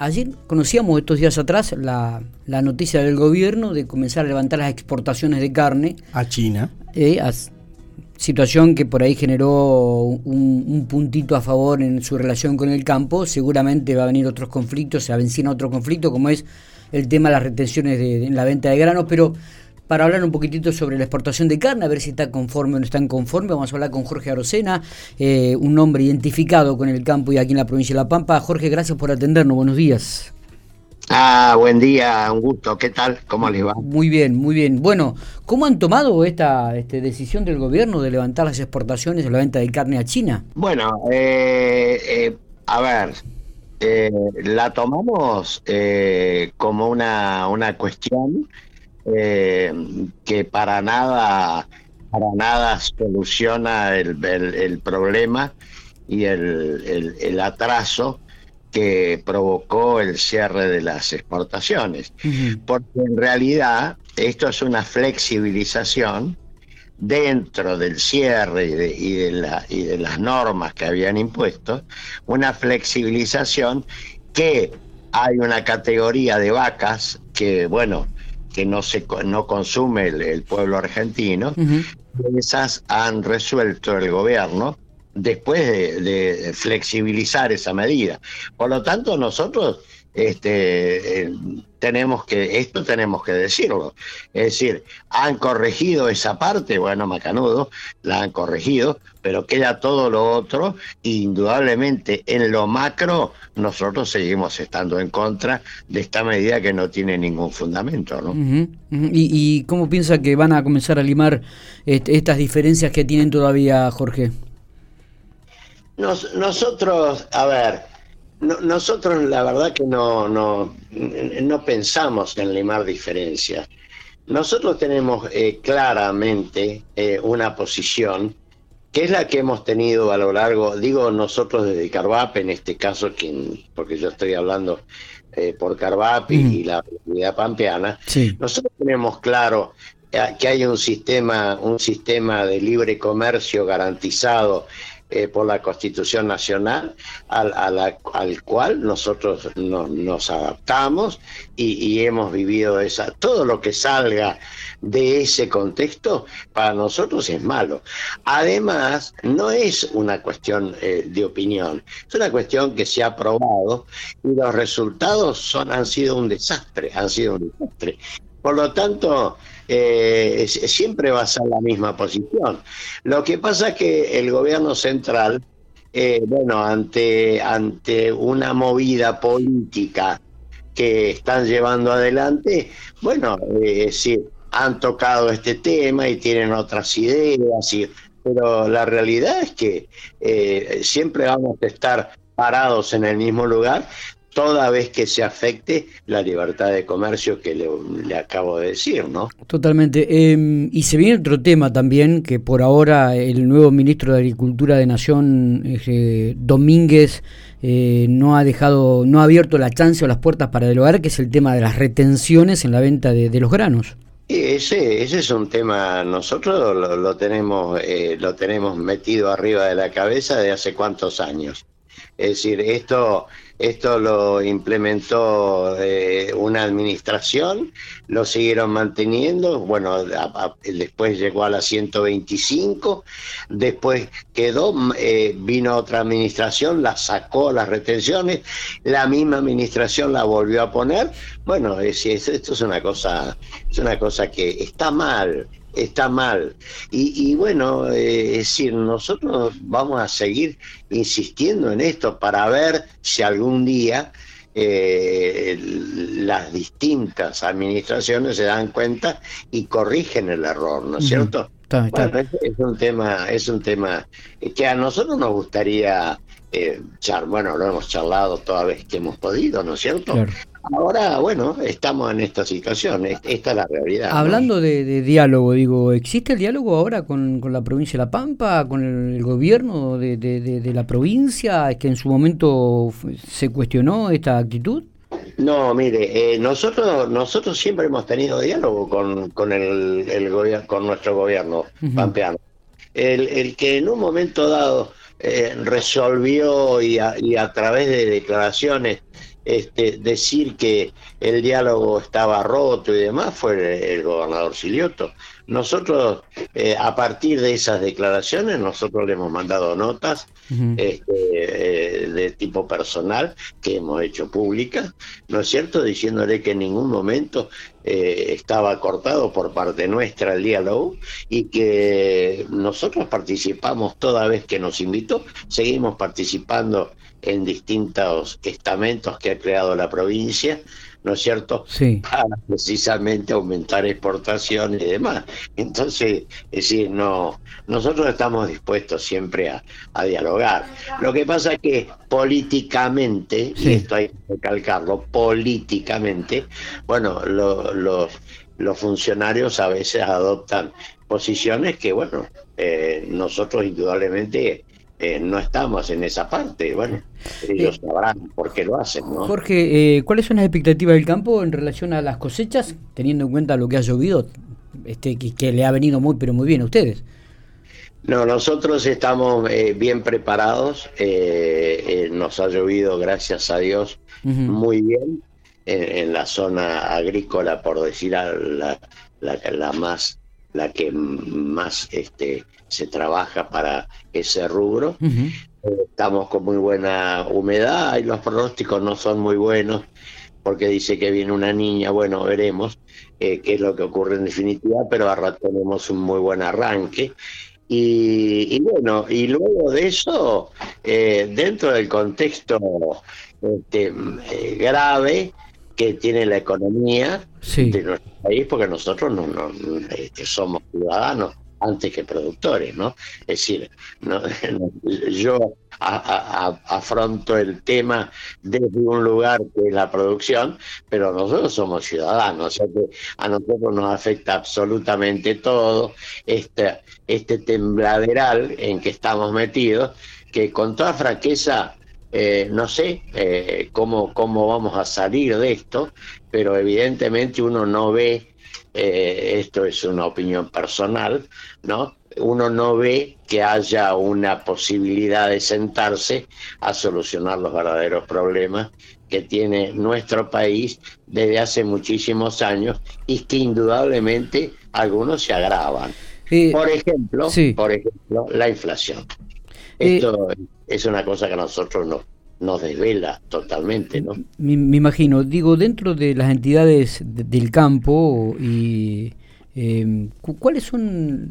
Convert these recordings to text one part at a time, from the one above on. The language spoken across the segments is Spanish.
Ayer conocíamos estos días atrás la, noticia del gobierno de comenzar a levantar las exportaciones de carne. A China. Eh, situación que por ahí generó un, puntito a favor en su relación con el campo. Seguramente va a venir otros conflictos, se avecina otro conflicto, como es el tema de las retenciones de, en la venta de granos, pero para hablar un poquitito sobre la exportación de carne, a ver si está conforme o no está conforme. Vamos a hablar con Jorge Arocena, eh, un hombre identificado con el campo y aquí en la provincia de La Pampa. Jorge, gracias por atendernos. Buenos días. Ah, buen día, un gusto. ¿Qué tal? ¿Cómo les va? Muy bien, muy bien. Bueno, ¿cómo han tomado esta este, decisión del gobierno de levantar las exportaciones de la venta de carne a China? Bueno, eh, eh, a ver, la tomamos como una, una cuestión eh, que para nada, para nada soluciona el, el, problema y el, el, atraso que provocó el cierre de las exportaciones. Porque en realidad esto es una flexibilización dentro del cierre y de, y de, la, y de las normas que habían impuesto, una flexibilización que hay una categoría de vacas que, bueno, que no se no consume el, pueblo argentino, esas han resuelto el gobierno después de, flexibilizar esa medida. Por lo tanto, nosotros este, eh, tenemos que, esto tenemos que decirlo. Es decir, han corregido esa parte, bueno, Macanudo, la han corregido, pero queda todo lo otro, indudablemente en lo macro nosotros seguimos estando en contra de esta medida que no tiene ningún fundamento, ¿no? ¿Y, cómo piensa que van a comenzar a limar estas diferencias que tienen todavía, Jorge? nosotros, a ver, nosotros la verdad que no, no, no pensamos en limar diferencias. Nosotros tenemos eh, claramente eh, una posición que es la que hemos tenido a lo largo, digo nosotros desde Carvap, en este caso, quien, porque yo estoy hablando eh, por Carvap y, la comunidad pampeana, nosotros tenemos claro que hay un sistema, un sistema de libre comercio garantizado eh, por la Constitución Nacional, al, al cual nosotros nos adaptamos y, hemos vivido esa. Todo lo que salga de ese contexto para nosotros es malo. Además, no es una cuestión eh, de opinión, es una cuestión que se ha probado y los resultados son, han sido un desastre, han sido un desastre. Por lo tanto, eh, siempre va a ser la misma posición. Lo que pasa es que el gobierno central, eh, bueno, ante, ante una movida política que están llevando adelante, bueno, eh, sí, han tocado este tema y tienen otras ideas, y, pero la realidad es que siempre vamos a estar parados en el mismo lugar toda vez que se afecte la libertad de comercio que le, acabo de decir, ¿no? Totalmente. Em, y se viene otro tema también, que por ahora el nuevo ministro de Agricultura de Nación, eh, Domínguez, eh, no ha dejado, no ha abierto la chance o las puertas para dialogar, que es el tema de las retenciones en la venta de, los granos. Ese, ese es un tema, nosotros lo, tenemos, eh, lo tenemos metido arriba de la cabeza de hace cuántos años. Es decir, esto esto lo implementó eh, una administración, lo siguieron manteniendo, bueno, después llegó a la 125, después quedó, eh, vino otra administración, la sacó las retenciones, la misma administración la volvió a poner. Bueno, esto es una cosa, es una cosa que está mal, está mal. Y, bueno, eh, es decir, nosotros vamos a seguir insistiendo en esto para ver si algún día eh, las distintas administraciones se dan cuenta y corrigen el error, ¿no es cierto? es, un tema, es un tema que a nosotros nos gustaría eh, bueno, lo hemos charlado toda vez que hemos podido, ¿no es cierto? Ahora, bueno, estamos en esta situación, esta es la realidad. Hablando de, diálogo, digo, ¿existe el diálogo ahora con, la provincia de La Pampa, con el, gobierno de, la provincia, que en su momento se cuestionó esta actitud? No, mire, eh, nosotros nosotros siempre hemos tenido diálogo con, con el, el con nuestro gobierno pampeano. El, el que en un momento dado eh, resolvió y a, y a, través de declaraciones este, decir que el diálogo estaba roto y demás fue el, gobernador Silioto. Nosotros, eh, a partir de esas declaraciones, nosotros le hemos mandado notas este, eh, de tipo personal que hemos hecho públicas, ¿no es cierto? Diciéndole que en ningún momento eh, estaba cortado por parte nuestra el diálogo y que nosotros participamos toda vez que nos invitó, seguimos participando en distintos estamentos que ha creado la provincia, ¿no es cierto? Sí. Para precisamente aumentar exportaciones y demás. Entonces, es decir, no, nosotros estamos dispuestos siempre a, dialogar. Lo que pasa es que políticamente, y esto hay que recalcarlo, políticamente, bueno, los, los funcionarios a veces adoptan posiciones que, bueno, eh, nosotros indudablemente eh, no estamos en esa parte. Bueno, ellos sabrán por qué lo hacen. ¿no? Jorge, eh, ¿cuáles son las expectativas del campo en relación a las cosechas, teniendo en cuenta lo que ha llovido, este, que, le ha venido muy, pero muy bien a ustedes? No, nosotros estamos eh, bien preparados. nos ha llovido, gracias a Dios, muy bien en, la zona agrícola, por decir la, la, la más la que más este, se trabaja para ese rubro. Eh, estamos con muy buena humedad y los pronósticos no son muy buenos porque dice que viene una niña, bueno, veremos eh, qué es lo que ocurre en definitiva, pero ahora tenemos un muy buen arranque. Y, bueno, y luego de eso, eh, dentro del contexto este, grave, que tiene la economía de nuestro país, porque nosotros no, no, este, somos ciudadanos antes que productores, ¿no? Es decir, yo afronto el tema desde un lugar que es la producción, pero nosotros somos ciudadanos, o sea que a nosotros nos afecta absolutamente todo este, este tembladeral en que estamos metidos, que con toda franqueza eh, no sé eh, cómo, cómo vamos a salir de esto, pero evidentemente uno no ve, eh, esto es una opinión personal, ¿no? Uno no ve que haya una posibilidad de sentarse a solucionar los verdaderos problemas que tiene nuestro país desde hace muchísimos años y que indudablemente algunos se agravan. por ejemplo, por ejemplo, la inflación. Esto es una cosa que a nosotros nos, nos desvela totalmente, ¿no? Me, imagino, digo, dentro de las entidades del campo y em, cuáles son,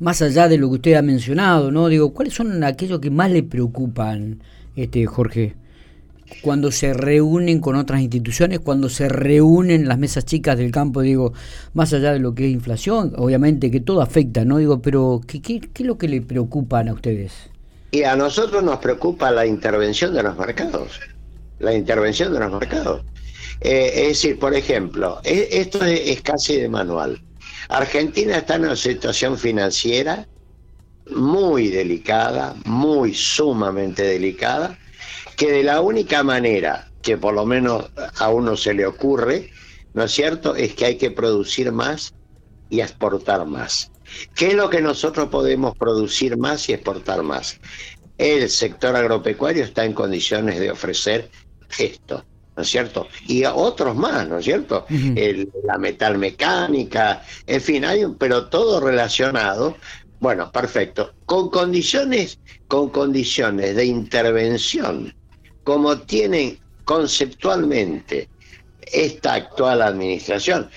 más allá de lo que usted ha mencionado, ¿no? Digo, ¿cuáles son aquellos que más le preocupan, este Jorge? Cuando se reúnen con otras instituciones, cuando se reúnen las mesas chicas del campo, digo, más allá de lo que es inflación, obviamente que todo afecta, ¿no? Digo, pero ¿qué, qué, qué es lo que le preocupan a ustedes? Y a nosotros nos preocupa la intervención de los mercados, la intervención de los mercados. Eh, es decir, por ejemplo, e, esto es, casi de manual. Argentina está en una situación financiera muy delicada, muy sumamente delicada, que de la única manera que por lo menos a uno se le ocurre, ¿no es cierto?, es que hay que producir más y exportar más. ¿Qué es lo que nosotros podemos producir más y exportar más? El sector agropecuario está en condiciones de ofrecer esto, ¿no es cierto? Y otros más, ¿no es cierto? la metal mecánica, en fin, hay un, pero todo relacionado. Bueno, perfecto. Con condiciones, con condiciones de intervención, como tienen conceptualmente esta actual administración,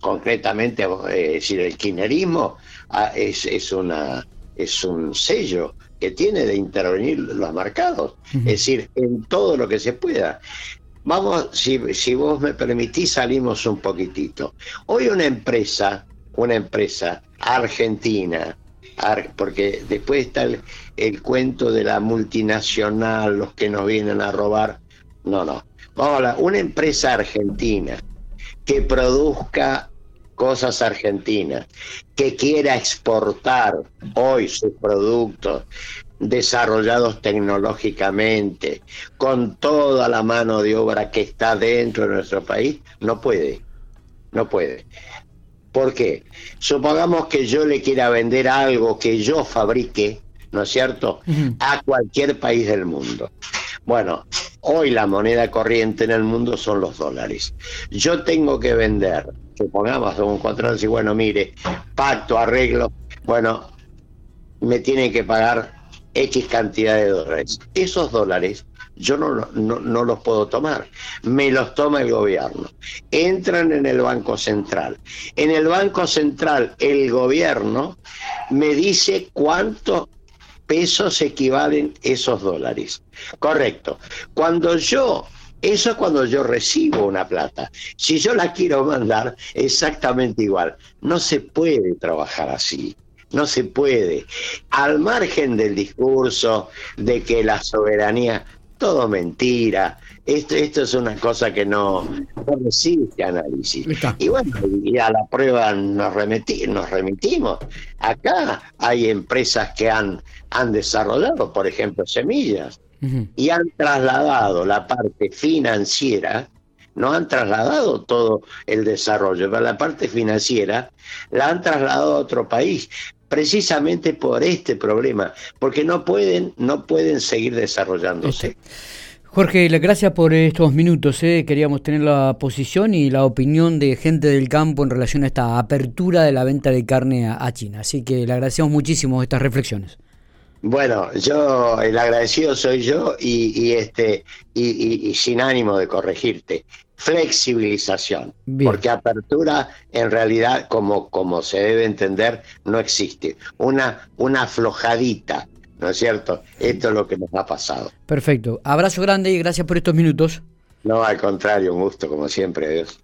concretamente, es decir, el kirchnerismo ah, es, es, una, es un sello que tiene de intervenir los mercados, es decir, en todo lo que se pueda. Vamos, si, si vos me permitís, salimos un poquitito. Hoy una empresa, una empresa argentina, porque después está el, el, cuento de la multinacional, los que nos vienen a robar. No, no. Vamos a hablar, una empresa argentina que produzca cosas argentinas, que quiera exportar hoy sus productos desarrollados tecnológicamente, con toda la mano de obra que está dentro de nuestro país, no puede, no puede. ¿Por qué? Supongamos que yo le quiera vender algo que yo fabrique, ¿no es cierto?, a cualquier país del mundo. Bueno, hoy la moneda corriente en el mundo son los dólares. Yo tengo que vender, supongamos un contrato y bueno, mire, pacto, arreglo, bueno, me tienen que pagar X cantidad de dólares. Esos dólares yo no, no, los puedo tomar, me los toma el gobierno. Entran en el Banco Central. En el Banco Central el gobierno me dice cuántos pesos equivalen esos dólares. Correcto. Cuando yo eso es cuando yo recibo una plata. Si yo la quiero mandar, exactamente igual. No se puede trabajar así. No se puede. Al margen del discurso de que la soberanía, todo mentira. Esto, esto es una cosa que no, no resiste análisis. Y bueno, y a la prueba nos, nos remitimos. Acá hay empresas que han, han desarrollado, por ejemplo, semillas, y han trasladado la parte financiera, no han trasladado todo el desarrollo, pero la parte financiera la han trasladado a otro país precisamente por este problema, porque no pueden, no pueden seguir desarrollándose. Este. Jorge, gracias por estos minutos. ¿eh? Queríamos tener la posición y la opinión de gente del campo en relación a esta apertura de la venta de carne a, China. Así que le agradecemos muchísimo estas reflexiones. Bueno, yo el agradecido soy yo y, este y, sin ánimo de corregirte flexibilización, porque apertura en realidad, como, como se debe entender, no existe. Una, una aflojadita, ¿no es cierto? Esto es lo que nos ha pasado. Perfecto. Abrazo grande y gracias por estos minutos. No, al contrario, un gusto, como siempre, Dios.